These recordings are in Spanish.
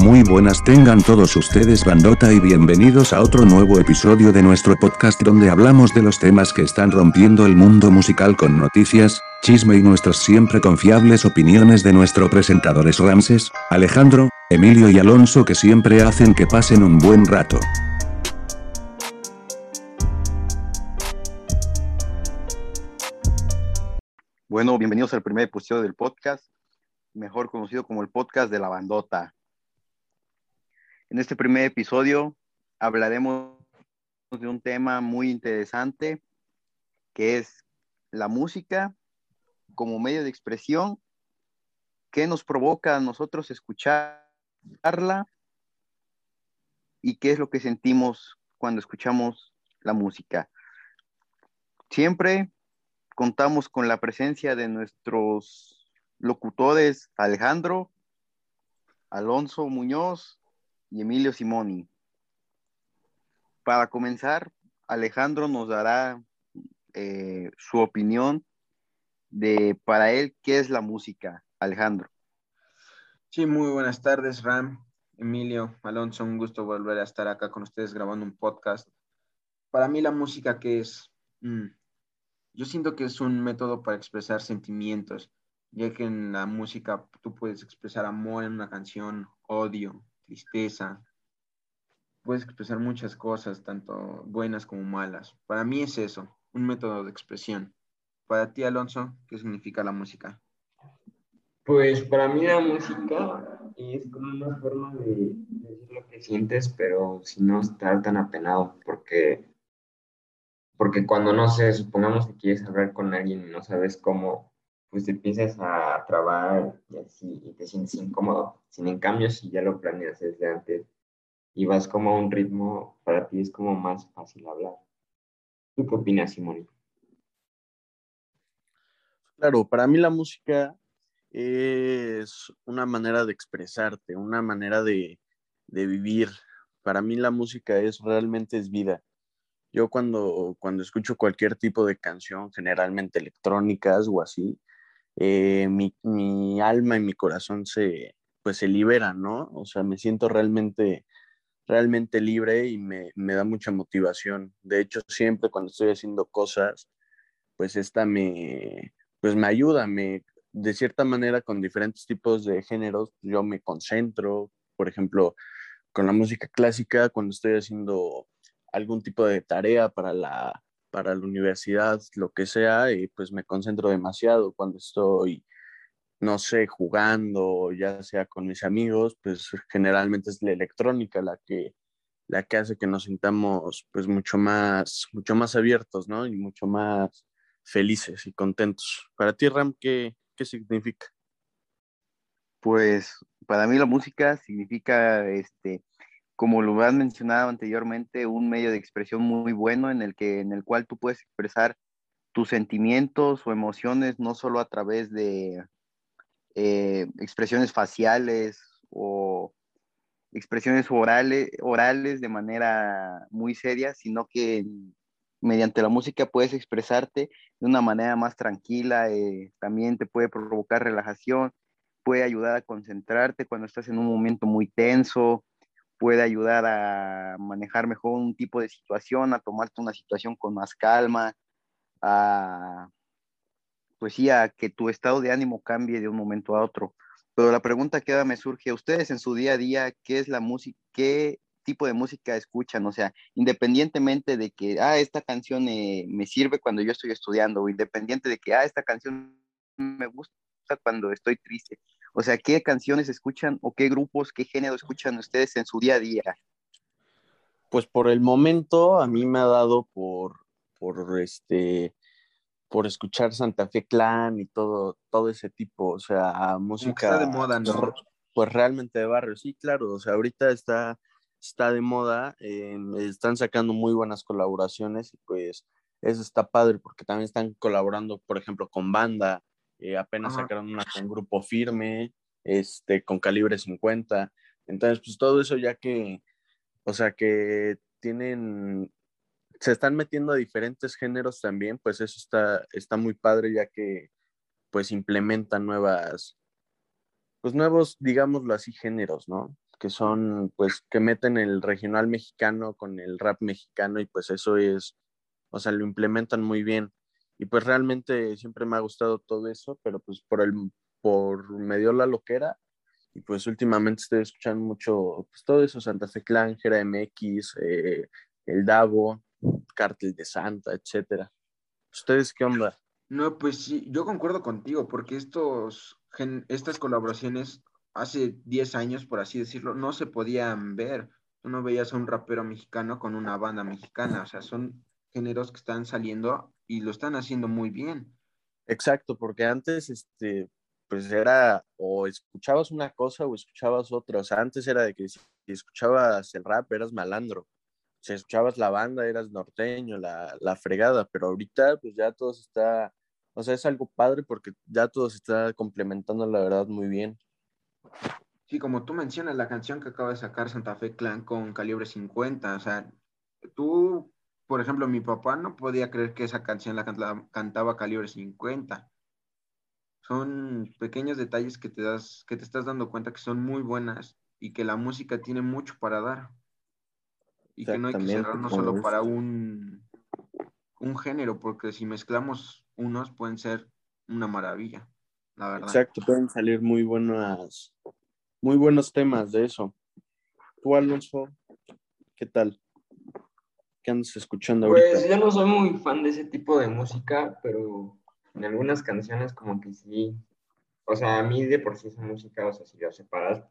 Muy buenas tengan todos ustedes bandota y bienvenidos a otro nuevo episodio de nuestro podcast donde hablamos de los temas que están rompiendo el mundo musical con noticias, chisme y nuestras siempre confiables opiniones de nuestros presentadores Ramses, Alejandro, Emilio y Alonso que siempre hacen que pasen un buen rato. Bueno, bienvenidos al primer episodio del podcast, mejor conocido como el podcast de la bandota. En este primer episodio hablaremos de un tema muy interesante que es la música como medio de expresión que nos provoca a nosotros escucharla y qué es lo que sentimos cuando escuchamos la música. Siempre contamos con la presencia de nuestros locutores Alejandro, Alonso Muñoz y Emilio Simoni. Para comenzar, Alejandro nos dará eh, su opinión de para él qué es la música. Alejandro. Sí, muy buenas tardes, Ram, Emilio, Alonso, un gusto volver a estar acá con ustedes grabando un podcast. Para mí la música que es, mm, yo siento que es un método para expresar sentimientos, ya que en la música tú puedes expresar amor en una canción, odio, tristeza. Puedes expresar muchas cosas, tanto buenas como malas. Para mí es eso, un método de expresión. Para ti, Alonso, ¿qué significa la música? Pues para mí la música es como una forma de decir lo que sientes, pero sin no estar tan apenado, porque, porque cuando no sé, supongamos que quieres hablar con alguien y no sabes cómo, pues te empiezas a trabar y así, y te sientes incómodo. Sin en cambio, si ya lo planeas desde antes y vas como a un ritmo, para ti es como más fácil hablar. ¿Tú qué opinas, Simón? Claro, para mí la música es una manera de expresarte, una manera de, de vivir. Para mí la música es realmente es vida. Yo cuando, cuando escucho cualquier tipo de canción, generalmente electrónicas o así, eh, mi, mi, alma y mi corazón se, pues se liberan, ¿no? O sea, me siento realmente, realmente libre y me, me, da mucha motivación. De hecho, siempre cuando estoy haciendo cosas, pues esta me, pues me ayuda, me, de cierta manera con diferentes tipos de géneros, yo me concentro, por ejemplo, con la música clásica, cuando estoy haciendo algún tipo de tarea para la, para la universidad, lo que sea, y pues me concentro demasiado cuando estoy, no sé, jugando, ya sea con mis amigos, pues generalmente es la electrónica la que, la que hace que nos sintamos pues mucho más, mucho más abiertos, ¿no? Y mucho más felices y contentos. Para ti, Ram, ¿qué, qué significa? Pues para mí la música significa este como lo han mencionado anteriormente, un medio de expresión muy bueno en el, que, en el cual tú puedes expresar tus sentimientos o emociones no solo a través de eh, expresiones faciales o expresiones orales, orales de manera muy seria, sino que mediante la música puedes expresarte de una manera más tranquila, eh, también te puede provocar relajación, puede ayudar a concentrarte cuando estás en un momento muy tenso, puede ayudar a manejar mejor un tipo de situación, a tomarte una situación con más calma, a, pues sí, a que tu estado de ánimo cambie de un momento a otro. Pero la pregunta que ahora me surge, ¿ustedes en su día a día qué es la música, qué tipo de música escuchan? O sea, independientemente de que, ah, esta canción eh, me sirve cuando yo estoy estudiando, o independiente de que, ah, esta canción me gusta cuando estoy triste. O sea, ¿qué canciones escuchan o qué grupos, qué género escuchan ustedes en su día a día? Pues por el momento a mí me ha dado por, por este, por escuchar Santa Fe Clan y todo, todo ese tipo, o sea, música. de moda, ¿no? Pues realmente de barrio, sí, claro, o sea, ahorita está, está de moda, eh, están sacando muy buenas colaboraciones y pues eso está padre porque también están colaborando, por ejemplo, con banda, eh, apenas sacaron una con grupo firme, este, con calibre 50. Entonces, pues todo eso ya que, o sea, que tienen, se están metiendo a diferentes géneros también, pues eso está, está muy padre ya que, pues implementan nuevas, pues nuevos, digámoslo así, géneros, ¿no? que son, pues, que meten el regional mexicano con el rap mexicano y pues eso es, o sea, lo implementan muy bien. Y pues realmente siempre me ha gustado todo eso, pero pues por el, por medio la loquera y pues últimamente estoy escuchando mucho, pues todo eso, Santa Fe Clan, Jera MX, eh, El Davo, Cártel de Santa, etcétera. ¿Ustedes qué onda? No, pues sí, yo concuerdo contigo, porque estos, estas colaboraciones hace 10 años, por así decirlo, no se podían ver. Tú no veías a un rapero mexicano con una banda mexicana, o sea, son géneros que están saliendo y lo están haciendo muy bien. Exacto, porque antes, este, pues era o escuchabas una cosa o escuchabas otra. O sea, antes era de que si escuchabas el rap eras malandro. Si escuchabas la banda eras norteño, la, la fregada. Pero ahorita pues ya todo se está, o sea, es algo padre porque ya todo se está complementando la verdad muy bien. Sí, como tú mencionas, la canción que acaba de sacar Santa Fe Clan con calibre 50, o sea, tú por ejemplo, mi papá no podía creer que esa canción la cantaba, calibre 50. Son pequeños detalles que te das, que te estás dando cuenta que son muy buenas y que la música tiene mucho para dar. Y que no hay que cerrarnos solo para un, un género, porque si mezclamos unos pueden ser una maravilla, la verdad. Exacto, pueden salir muy buenas, muy buenos temas de eso. Tú, Alonso, ¿qué tal? ¿Qué andas escuchando ahorita? Pues yo no soy muy fan de ese tipo de música, pero en algunas canciones como que sí. O sea, a mí de por sí esa música, o sea, si la separas,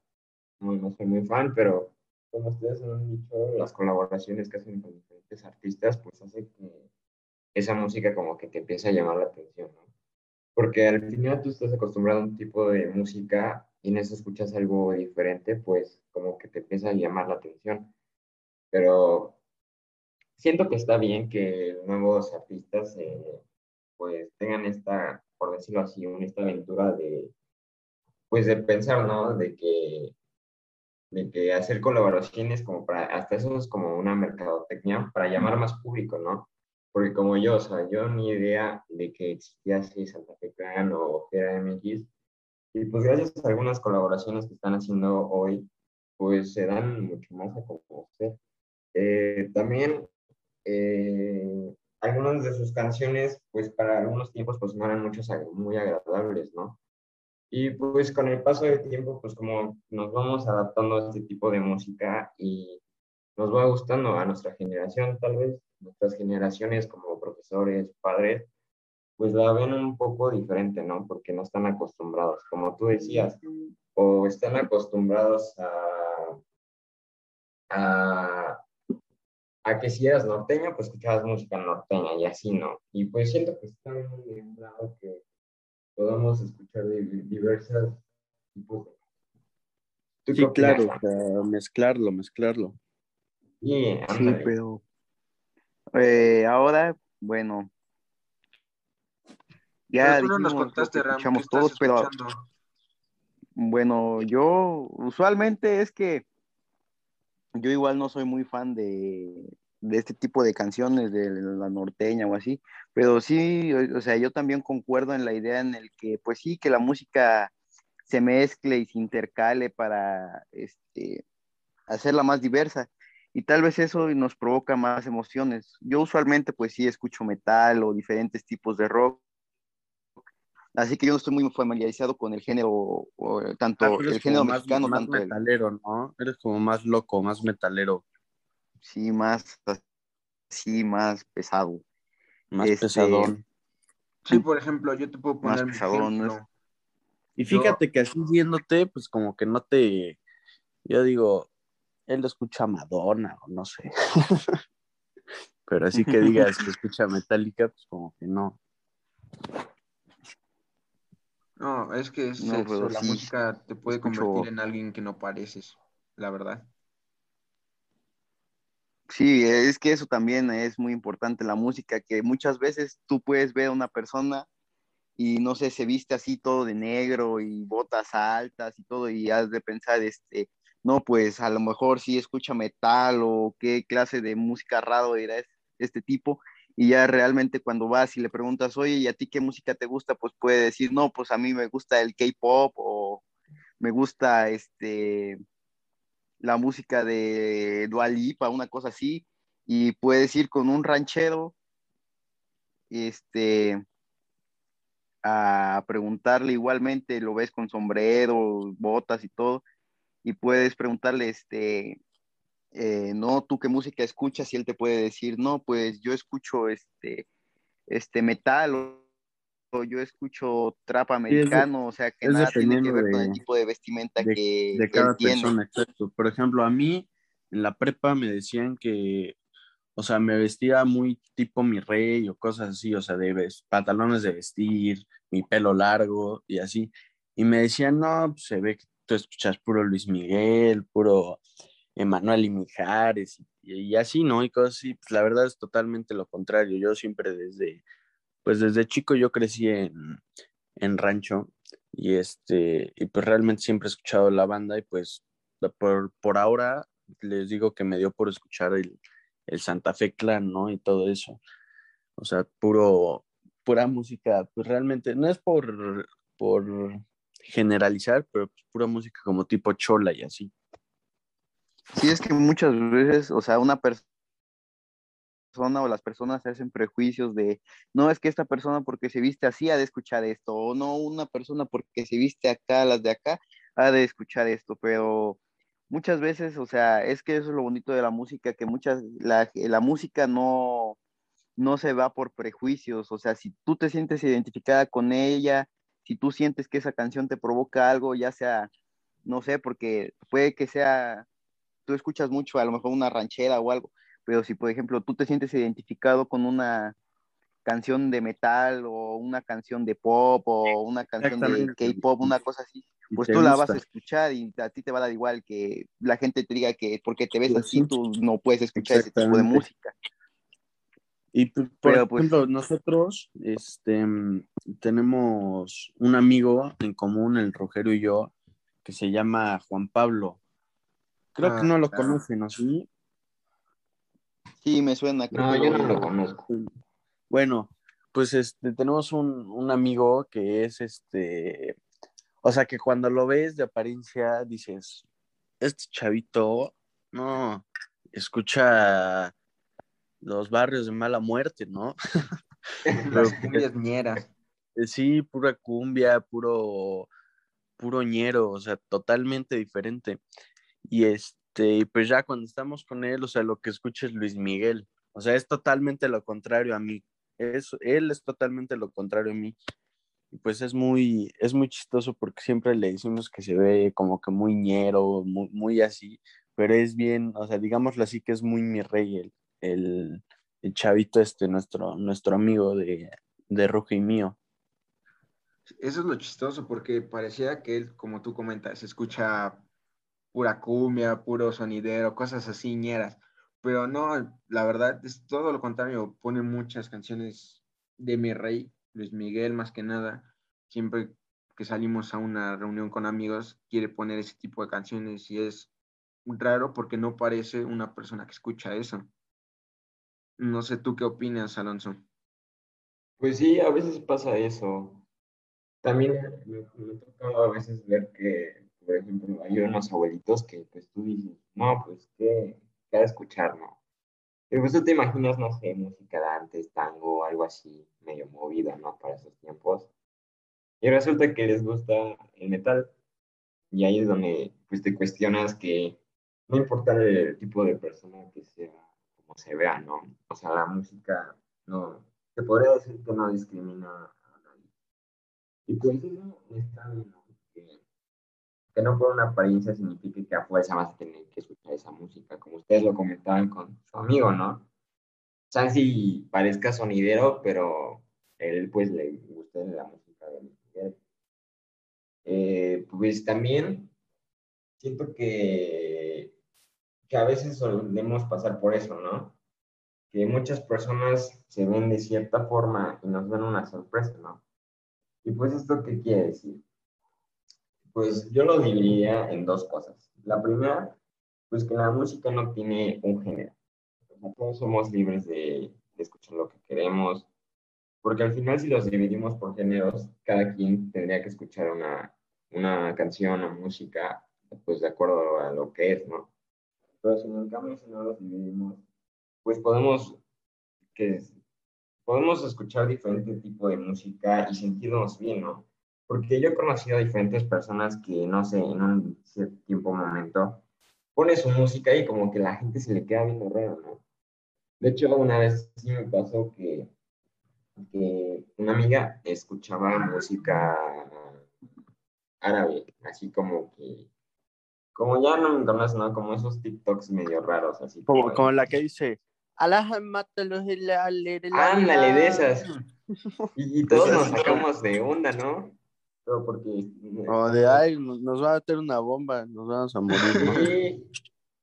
no, no soy muy fan, pero como ustedes han dicho, las colaboraciones que hacen con diferentes artistas, pues hace que esa música como que te empiece a llamar la atención, ¿no? Porque al final tú estás acostumbrado a un tipo de música y en eso escuchas algo diferente, pues como que te empieza a llamar la atención. Pero siento que está bien que nuevos artistas eh, pues tengan esta, por decirlo así, esta aventura de, pues de pensar, ¿no? De que, de que hacer colaboraciones como para, hasta eso es como una mercadotecnia para llamar más público, ¿no? Porque como yo, o sea, yo ni idea de que existía así Santa Fe Clan o Fiera MX, y pues gracias a algunas colaboraciones que están haciendo hoy, pues se dan mucho más a conocer. Eh, también eh, algunas de sus canciones, pues para algunos tiempos, pues no eran muchos, muy agradables, ¿no? Y pues con el paso del tiempo, pues como nos vamos adaptando a este tipo de música y nos va gustando a nuestra generación, tal vez, nuestras generaciones como profesores, padres, pues la ven un poco diferente, ¿no? Porque no están acostumbrados, como tú decías, o están acostumbrados a, a a que si eras norteño, pues escuchabas música norteña y así, ¿no? Y pues siento que está muy bien que podamos escuchar diversas tipos de... Sí, claro, mezclarlo, mezclarlo. sí, pero eh, ahora, bueno, ya no nos contaste, Ram, escuchamos todos, pero bueno, yo usualmente es que yo igual no soy muy fan de, este tipo de canciones, de la norteña o así, pero sí, o, sea, yo también concuerdo en la idea en el que, pues sí, que la música se mezcle y se intercale para este, hacerla más diversa. Y tal vez eso nos provoca más emociones. Yo usualmente pues sí escucho metal o diferentes tipos de rock, Así que yo no estoy muy familiarizado con el género, tanto ah, el género mexicano, más metalero, ¿no? Eres como más loco, más metalero. Sí, más sí, más pesado. Más este, pesadón. Sí, por ejemplo, yo te puedo poner más pesadón, Y fíjate que así viéndote, pues como que no te. Yo digo, él lo escucha Madonna o no sé. Pero así que digas que escucha Metallica, pues como que no. No, es que es la música te puede convertir en alguien que no pareces, la verdad. Sí, es que eso también es muy importante, la música, que muchas veces tú puedes ver a una persona y no sé, se viste así todo de negro y botas altas y todo, y has de pensar, este, no, pues a lo mejor sí escucha metal o qué clase de música raro era este tipo, y ya realmente cuando vas y le preguntas, oye, ¿y a ti qué música te gusta? Pues puede decir, no, pues a mí me gusta el K-pop o me gusta este la música de Dualipa, una cosa así, y puedes ir con un ranchero, este, a preguntarle igualmente, lo ves con sombrero, botas y todo, y puedes preguntarle, este, eh, no, tú qué música escuchas, y él te puede decir, no, pues yo escucho este, este metal o, yo escucho trap americano, o sea que nada tiene que ver con el tipo de vestimenta que de cada persona, exacto. Por ejemplo, a mí en la prepa me decían que o sea, me vestía muy tipo mi rey o cosas así, o sea, de pantalones de vestir, mi pelo largo y así. Y me decían, no, pues se ve que tú escuchas puro Luis Miguel, puro Emanuel y Mijares y, así, ¿no? Y cosas así. Pues la verdad es totalmente lo contrario. Yo siempre desde, pues desde chico yo crecí en, en rancho y este, y pues realmente siempre he escuchado la banda y pues por, por ahora les digo que me dio por escuchar el, el Santa Fe Clan, ¿no? Y todo eso. O sea, puro, pura música, pues realmente, no es por, por generalizar, pero pues pura música como tipo chola y así. Sí, es que muchas veces, o sea, una persona o las personas hacen prejuicios de, no es que esta persona porque se viste así ha de escuchar esto, o no una persona porque se viste acá, las de acá, ha de escuchar esto, pero muchas veces, o sea, es que eso es lo bonito de la música, que muchas, la, la música no, no se va por prejuicios, o sea, si tú te sientes identificada con ella, si tú sientes que esa canción te provoca algo, ya sea, no sé, porque puede que sea, tú escuchas mucho, a lo mejor una ranchera o algo, pero si, por ejemplo, tú te sientes identificado con una canción de metal o una canción de pop o una canción de K-pop, una cosa así, pues tú la vas a escuchar y a ti te va a dar igual que la gente te diga que porque te ves así tú no puedes escuchar ese tipo de música. Y por, pues ejemplo, nosotros este, tenemos un amigo en común, el Rogero y yo, que se llama Juan Pablo. Creo que ah, no lo conocen, ¿no? ¿Sí? sí, me suena. no, yo no lo conozco. Bueno, pues este, tenemos un, un amigo que es este o sea, que cuando lo ves de apariencia dices, este chavito, no, escucha los barrios de mala muerte, ¿no? Las cumbias ñeras. Eh, sí, pura cumbia, puro, puro ñero, o sea, totalmente diferente. Y este, pues ya cuando estamos con él, o sea, lo que escucha es Luis Miguel. O sea, es totalmente lo contrario a mí. Es, él es totalmente lo contrario a mí pues es muy, es muy chistoso porque siempre le decimos que se ve como que muy ñero, muy, muy así, pero es bien, o sea, digámoslo así que es muy mi rey, el, el, el chavito este, nuestro, nuestro amigo de, de y mío. Eso es lo chistoso porque parecía que él, como tú comentas, escucha pura cumbia, puro sonidero, cosas así ñeras, pero no, la verdad es todo lo contrario, pone muchas canciones de mi rey Luis Miguel más que nada, siempre que salimos a una reunión con amigos, quiere poner ese tipo de canciones y es raro porque no parece una persona que escucha eso. No sé tú qué opinas, Alonso. Pues sí, a veces pasa eso. También me, me a veces ver que, por ejemplo, hay unos abuelitos que pues tú dices, no, pues qué, qué escuchar, ¿no? Y pues tú te imaginas, no sé, música de antes, tango, algo así, medio movida, ¿no? Para esos tiempos. Y resulta que les gusta el metal. Y ahí es donde pues te cuestionas que no importa el tipo de persona que sea, como se vea, ¿no? O sea, la música no, te podría decir que no discrimina a nadie. Y pues eso está bien. Que no por una apariencia signifique que a fuerza vas a tener que escuchar esa música, como ustedes lo comentaban con su amigo, ¿no? si parezca sonidero, pero él pues le gusta la música de Miguel. Eh, pues también siento que, que a veces solemos pasar por eso, ¿no? Que muchas personas se ven de cierta forma y nos ven una sorpresa, ¿no? Y pues esto qué quiere decir? Pues yo lo dividiría en dos cosas. La primera, pues que la música no tiene un género. todos somos libres de, escuchar lo que queremos, porque al final si los dividimos por géneros, cada quien tendría que escuchar una, una canción o música pues de acuerdo a lo que es, ¿no? Pero si en cambio si no los dividimos, pues podemos, que podemos escuchar diferente tipo de música y sentirnos bien, ¿no? Porque yo he conocido a diferentes personas que, no sé, en un cierto tiempo, momento, pone su música y como que la gente se le queda viendo raro, ¿no? De hecho, una vez sí me pasó que, que una amiga escuchaba música árabe, así como que, como ya no me conoces, ¿no? Como esos TikToks medio raros, así. Como, como la que dice, Ándale, de esas. Y, todos nos sacamos de onda, ¿no? Pero porque... O de, ay, nos va a meter una bomba, nos vamos a morir, ¿no? Sí,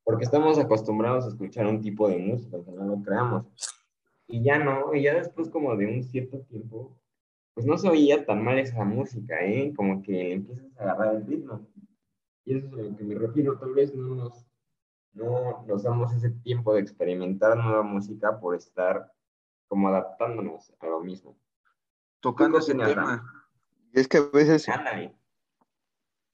porque estamos acostumbrados a escuchar un tipo de música, que no lo creamos. Y ya no, y ya después como de un cierto tiempo, pues no se oía tan mal esa música, ¿eh? Como que empiezas a agarrar el ritmo. Y eso es a lo que me refiero, tal vez no nos no nos damos ese tiempo de experimentar nueva música por estar como adaptándonos a lo mismo. Tocando ese tema. Es que a veces...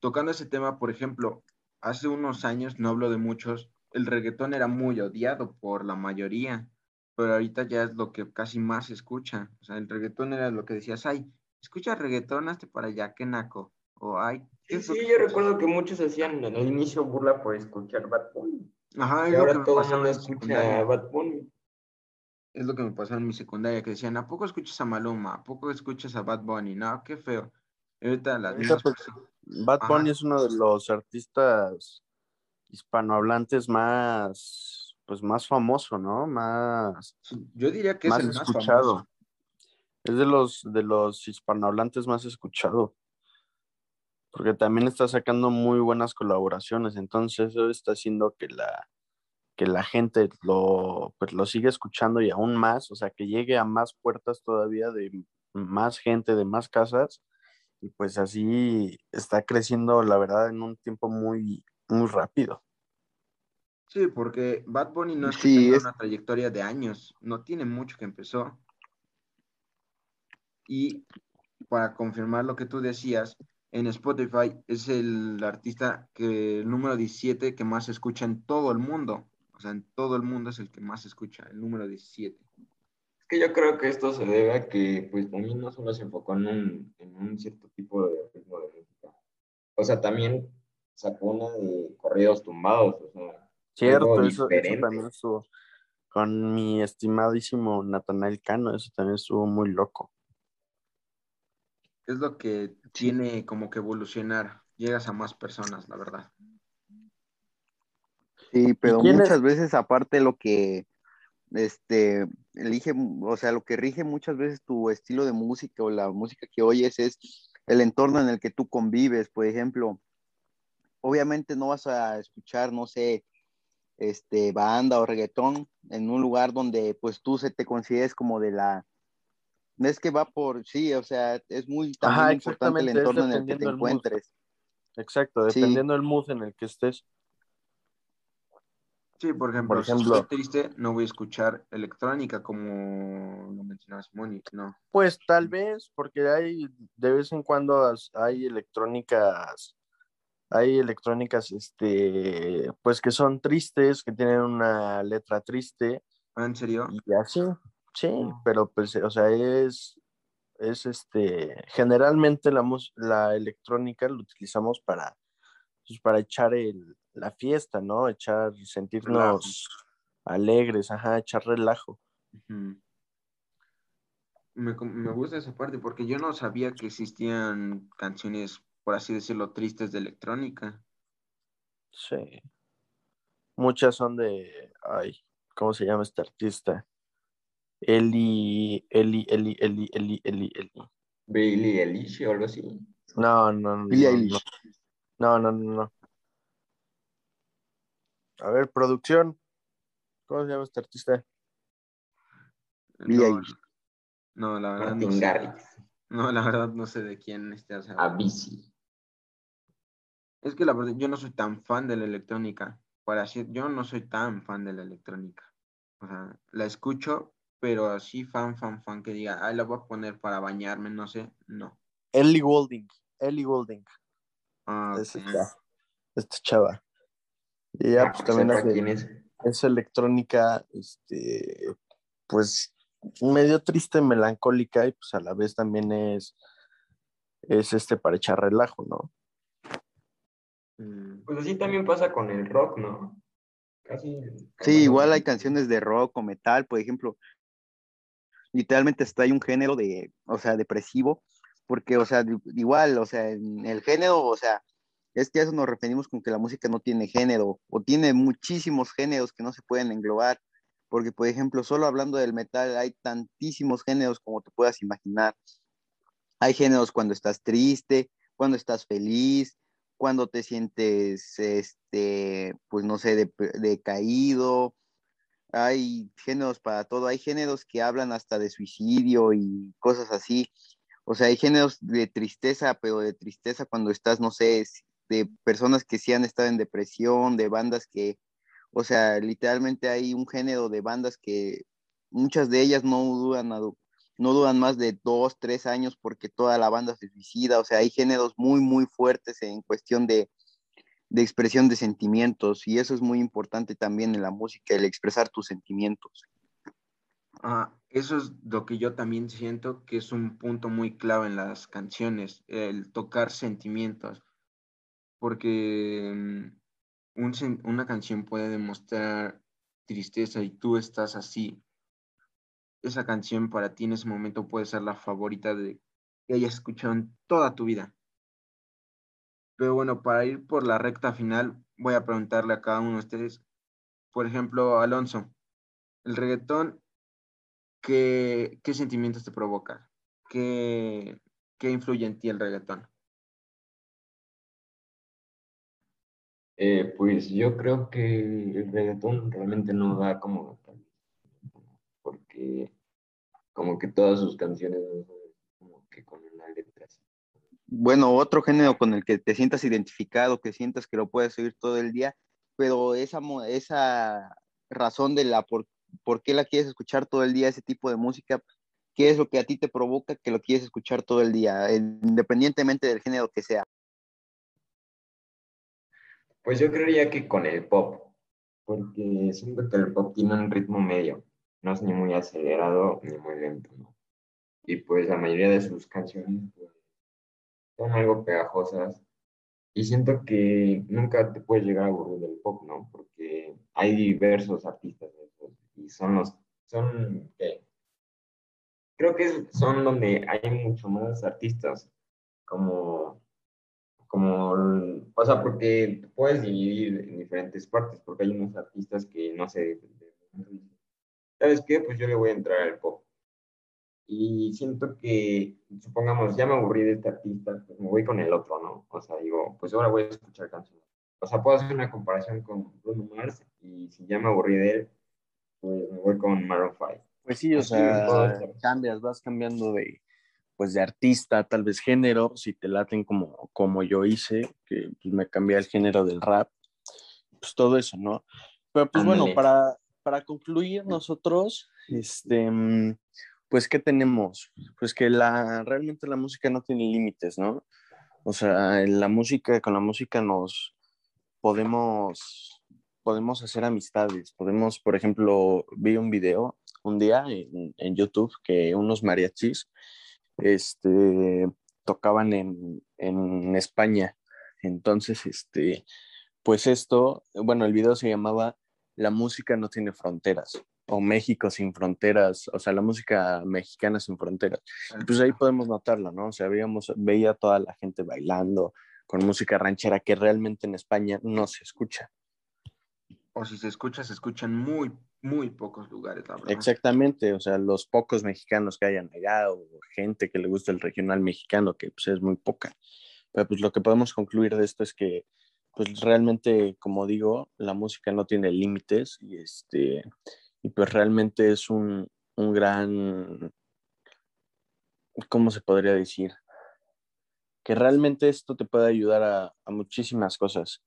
Tocando ese tema, por ejemplo, hace unos años, no hablo de muchos, el reggaetón era muy odiado por la mayoría, pero ahorita ya es lo que casi más se escucha. O sea, el reggaetón era lo que decías, ay, escucha reggaetón, hazte para allá, qué naco. O ay, Sí, sí, yo recuerdo que muchos hacían al inicio burla por escuchar Bad Bunny. Ajá, y ahora todo el mundo escucha Bad Bunny. Es lo que me pasó en mi secundaria, que decían, ¿a poco escuchas a Maluma? ¿A poco escuchas a Bad Bunny? No, qué feo. ahorita las Bad Bunny es uno de los artistas hispanohablantes más, pues más famoso, ¿no? Más. Yo diría que es el más escuchado. Es de los de los hispanohablantes más escuchado porque también está sacando muy buenas colaboraciones, entonces eso está haciendo que la, que la gente lo, pues lo siga escuchando y aún más, o sea, que llegue a más puertas todavía de más gente, de más casas, y pues así está creciendo, la verdad, en un tiempo muy, muy rápido. Sí, porque Bad Bunny no es una trayectoria de años, no tiene mucho que empezó. Y para confirmar lo que tú decías, en Spotify es el artista que el número 17 que más se escucha en todo el mundo. O sea, en todo el mundo es el que más se escucha, el número 17. Es que yo creo que esto se debe a que, pues, también no solo se enfocó en un, en un cierto tipo de ritmo de música. O sea, también sacó una de corridos tumbados, o sea. Cierto, eso, eso, también estuvo. Con mi estimadísimo Natanael Cano, eso también estuvo muy loco es lo que tiene como que evolucionar. Llegas a más personas, la verdad. Sí, pero muchas veces aparte lo que este elige, o sea, lo que rige muchas veces tu estilo de música o la música que oyes es el entorno en el que tú convives. Por ejemplo, obviamente no vas a escuchar, no sé, este banda o reggaetón en un lugar donde pues tú se te consideres como de la es que va por, sí, o sea, es muy también importante el entorno en el que te encuentres. Exacto, dependiendo del mood en el que estés. Sí, por ejemplo, si estoy triste, no voy a escuchar electrónica como lo mencionabas, Moni, no. Pues tal vez, porque hay, de vez en cuando hay electrónicas, hay electrónicas, este, pues que son tristes, que tienen una letra triste. Ah, ¿En serio? Y así, Sí, pero pues, o sea, es, es este, generalmente la, la electrónica lo utilizamos para, pues, para echar el, la fiesta, ¿no? Echar, sentirnos alegres, ajá, echar relajo. me, me gusta esa parte porque yo no sabía que existían canciones, por así decirlo, tristes de electrónica. Sí. Muchas son de, ay, ¿cómo se llama este artista? Eli, Eli, Eli, Eli, Eli, Eli, Eli. Bailey Eilish o algo así. No, no, no. No, no, no, no. A ver, producción. ¿Cómo se llama este artista? No, no, la verdad no sé. No, la verdad no sé de quién esté A bici. Es que la verdad, yo no soy tan fan de la electrónica. Para decir, yo no soy tan fan de la electrónica. O sea, la escucho, pero así fan, fan, fan, que diga, ay, la voy a poner para bañarme, no sé, no. Ellie Golding, Ellie Golding. Ah, esta chava. Y ella Ah, pues también hace- es. es electrónica, este, pues medio triste, melancólica y pues a la vez también es, es este para echar relajo, ¿no? Mm, Pues así también pasa con el rock, ¿no? Casi. Sí, igual hay canciones de rock o metal, por ejemplo. Literalmente hasta hay un género de, o sea, depresivo, porque, o sea, igual, o sea, en el género, o sea, es que a eso nos referimos con que la música no tiene género, o tiene muchísimos géneros que no se pueden englobar, porque, por ejemplo, solo hablando del metal, hay tantísimos géneros como te puedas imaginar. Hay géneros cuando estás triste, cuando estás feliz, cuando te sientes, este, pues no sé, decaído. Hay géneros para todo. Hay géneros que hablan hasta de suicidio y cosas así. O sea, hay géneros de tristeza, pero de tristeza cuando estás, no sé, de personas que sí han estado en depresión, de bandas que, o sea, literalmente hay un género de bandas que muchas de ellas no duran, no duran más de dos, tres años porque toda la banda se suicida. O sea, hay géneros muy, muy fuertes en cuestión de, de expresión de sentimientos y eso es muy importante también en la música, el expresar tus sentimientos. Ah, eso es lo que yo también siento que es un punto muy clave en las canciones, el tocar sentimientos, porque mm, una canción puede demostrar tristeza y tú estás así. Esa canción para ti en ese momento puede ser la favorita de que hayas escuchado en toda tu vida. Pero bueno, para ir por la recta final, voy a preguntarle a cada uno de ustedes, por ejemplo, Alonso, el reggaetón ¿qué, qué sentimientos te provoca? ¿Qué, qué influye en ti el reggaetón? Eh, pues yo creo que el reggaetón realmente no da como porque como que todas sus canciones como que con una letra así. Bueno, otro género con el que te sientas identificado, que sientas que lo puedes oír todo el día, pero esa, esa razón de la por, por qué la quieres escuchar todo el día, ese tipo de música, ¿qué es lo que a ti te provoca que lo quieres escuchar todo el día, independientemente del género que sea? Pues yo creería que con el pop, porque siento que el pop tiene un ritmo medio, no es ni muy acelerado ni muy lento, ¿no? Y pues la mayoría de sus canciones pues, son algo pegajosas y siento que nunca te puedes llegar a aburrir del pop, ¿no? Porque hay diversos artistas y son los, son. Creo que son donde hay mucho más artistas, como como, o sea, porque puedes dividir en diferentes partes, porque hay unos artistas que no sé, ¿sabes qué? Pues yo le voy a entrar al pop. Y siento que, supongamos, ya me aburrí de este artista, pues me voy con el otro, ¿no? O sea, digo, pues ahora voy a escuchar canciones. O sea, puedo hacer una comparación con Bruno Mars y si ya me aburrí de él, pues me voy con Maroon 5. Pues sí, o Así sea, cambias, vas cambiando de, pues de artista, tal vez género, si te laten como, como yo hice, que pues, me cambié el género del rap, pues todo eso, ¿no? Pero pues bueno, para, para concluir nosotros, este, mm, pues ¿qué tenemos? Pues que la, realmente la música no tiene límites, ¿no? O sea, la música, con la música nos podemos, podemos hacer amistades, podemos, por ejemplo, vi un video un día en, en YouTube que unos mariachis este, tocaban en, en España. Entonces, este, pues esto, bueno, el video se llamaba La música no tiene fronteras o México sin fronteras, o sea, la música mexicana sin fronteras. Y pues ahí podemos notarlo, ¿no? O sea, veíamos, veía a toda la gente bailando con música ranchera que realmente en España no se escucha. O si se escucha, se escucha en muy, muy pocos lugares. Exactamente, o sea, los pocos mexicanos que hayan allá o gente que le gusta el regional mexicano, que pues es muy poca. Pero pues lo que podemos concluir de esto es que pues realmente, como digo, la música no tiene límites y este y pues realmente es un, un gran, ¿cómo se podría decir? Que realmente esto te puede ayudar a muchísimas cosas.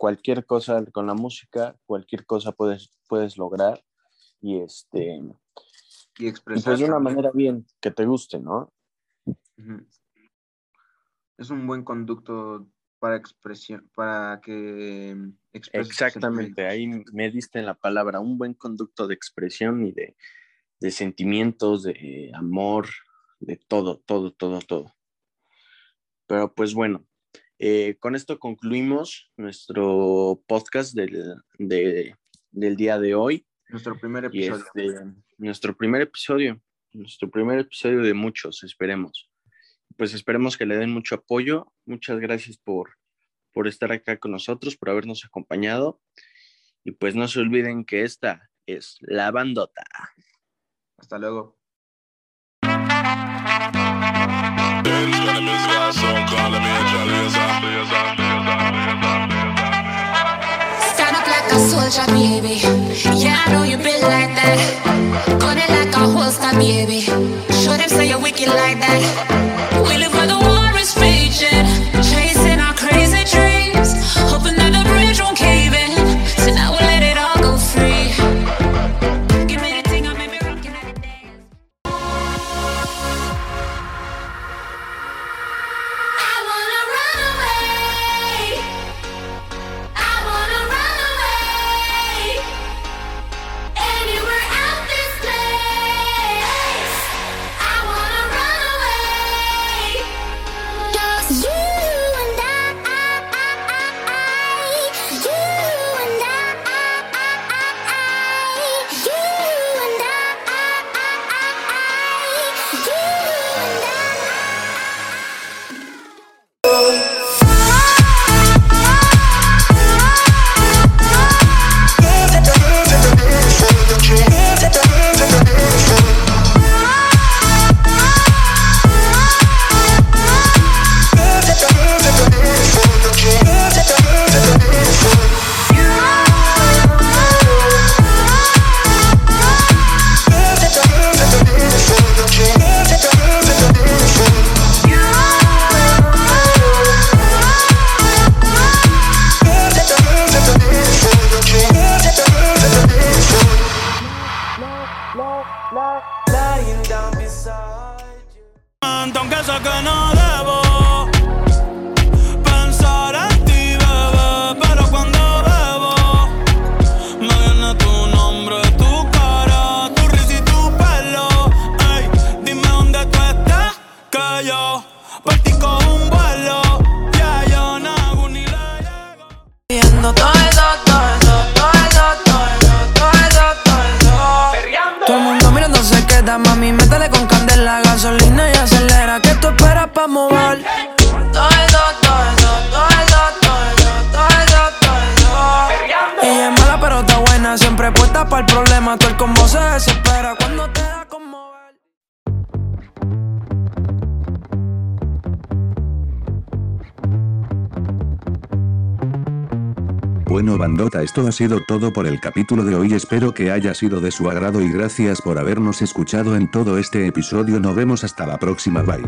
Cualquier cosa con la música, cualquier cosa puedes, puedes lograr y este Y expresar. pues de una manera bien que te guste, ¿no? Es un buen conducto para expresión, para que Exactamente, ahí me diste en la palabra, un buen conducto de expresión y de, de sentimientos, de amor, de todo, todo, todo, todo. Pero pues bueno, eh, con esto concluimos nuestro podcast del, del, día de hoy. Nuestro primer episodio. Este, nuestro primer episodio, nuestro primer episodio de muchos, esperemos. Pues esperemos que le den mucho apoyo. Muchas gracias por, por estar acá con nosotros, por habernos acompañado. Y pues no se olviden que esta es la bandota. Hasta luego. Stand up like a soldier, baby. Yeah, I know you been like that. Gun it like a holster, baby. Show them say you're wicked like that. Por ti cojo Bueno bandota esto ha sido todo por el capítulo de hoy. Espero que haya sido de su agrado y gracias por habernos escuchado en todo este episodio. Nos vemos hasta la próxima. Bye.